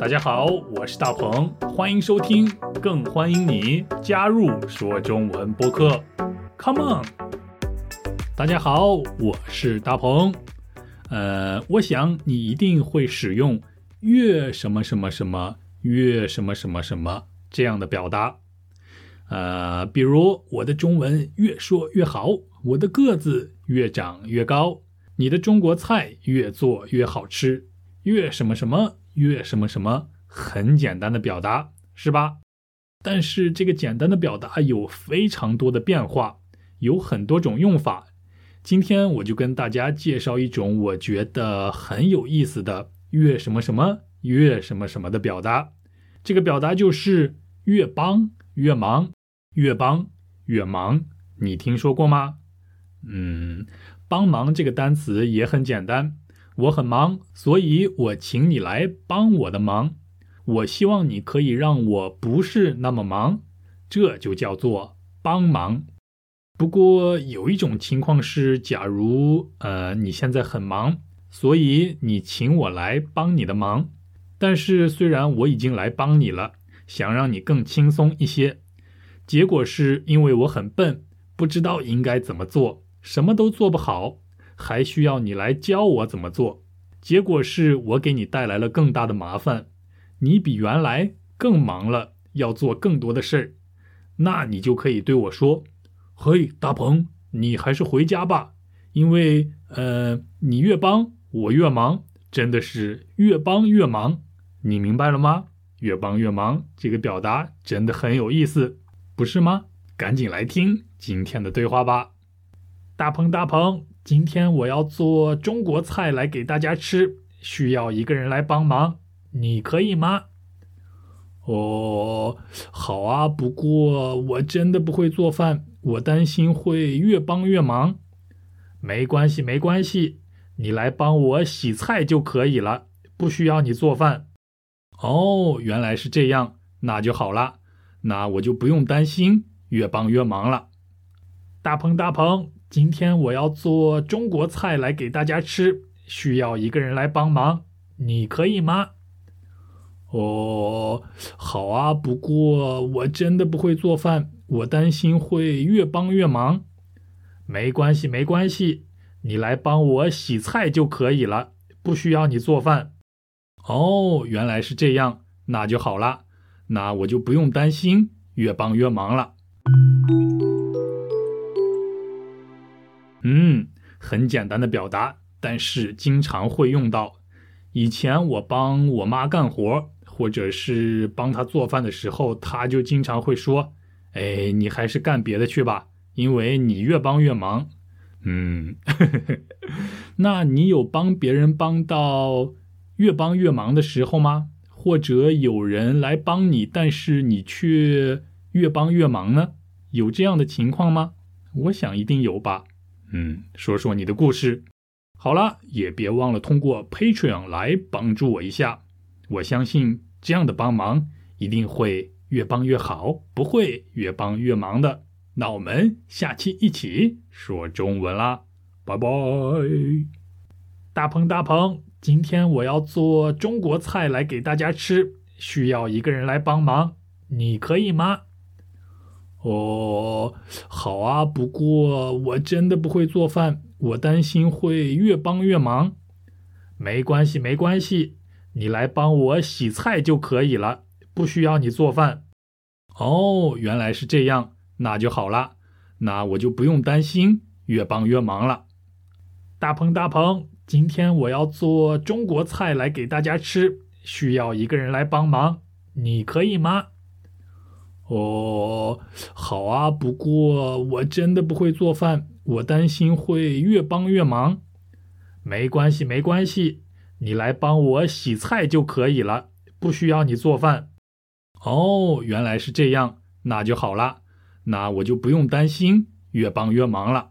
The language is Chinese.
大家好，我是大鹏，欢迎收听，更欢迎你加入说中文播客。Come on！大家好，我是大鹏。呃，我想你一定会使用“越什么什么什么越什么什么什么”这样的表达。呃，比如我的中文越说越好，我的个子越长越高，你的中国菜越做越好吃，越什么什么。越什么什么很简单的表达是吧？但是这个简单的表达有非常多的变化，有很多种用法。今天我就跟大家介绍一种我觉得很有意思的越什么什么越什么什么的表达。这个表达就是越帮越忙，越帮越忙。你听说过吗？嗯，帮忙这个单词也很简单。我很忙，所以我请你来帮我的忙。我希望你可以让我不是那么忙，这就叫做帮忙。不过有一种情况是，假如呃你现在很忙，所以你请我来帮你的忙。但是虽然我已经来帮你了，想让你更轻松一些，结果是因为我很笨，不知道应该怎么做，什么都做不好。还需要你来教我怎么做，结果是我给你带来了更大的麻烦，你比原来更忙了，要做更多的事儿，那你就可以对我说：“嘿，大鹏，你还是回家吧，因为呃，你越帮我越忙，真的是越帮越忙，你明白了吗？越帮越忙这个表达真的很有意思，不是吗？赶紧来听今天的对话吧，大鹏，大鹏。今天我要做中国菜来给大家吃，需要一个人来帮忙，你可以吗？哦，好啊，不过我真的不会做饭，我担心会越帮越忙。没关系，没关系，你来帮我洗菜就可以了，不需要你做饭。哦，原来是这样，那就好了，那我就不用担心越帮越忙了。大鹏，大鹏。今天我要做中国菜来给大家吃，需要一个人来帮忙，你可以吗？哦，好啊，不过我真的不会做饭，我担心会越帮越忙。没关系，没关系，你来帮我洗菜就可以了，不需要你做饭。哦，原来是这样，那就好了，那我就不用担心越帮越忙了。嗯，很简单的表达，但是经常会用到。以前我帮我妈干活，或者是帮她做饭的时候，她就经常会说：“哎，你还是干别的去吧，因为你越帮越忙。”嗯，那你有帮别人帮到越帮越忙的时候吗？或者有人来帮你，但是你却越帮越忙呢？有这样的情况吗？我想一定有吧。嗯，说说你的故事。好了，也别忘了通过 Patreon 来帮助我一下。我相信这样的帮忙一定会越帮越好，不会越帮越忙的。那我们下期一起说中文啦，拜拜。大鹏大鹏，今天我要做中国菜来给大家吃，需要一个人来帮忙，你可以吗？哦，好啊，不过我真的不会做饭，我担心会越帮越忙。没关系，没关系，你来帮我洗菜就可以了，不需要你做饭。哦，原来是这样，那就好了，那我就不用担心越帮越忙了。大鹏大鹏，今天我要做中国菜来给大家吃，需要一个人来帮忙，你可以吗？哦，好啊，不过我真的不会做饭，我担心会越帮越忙。没关系，没关系，你来帮我洗菜就可以了，不需要你做饭。哦，原来是这样，那就好了，那我就不用担心越帮越忙了。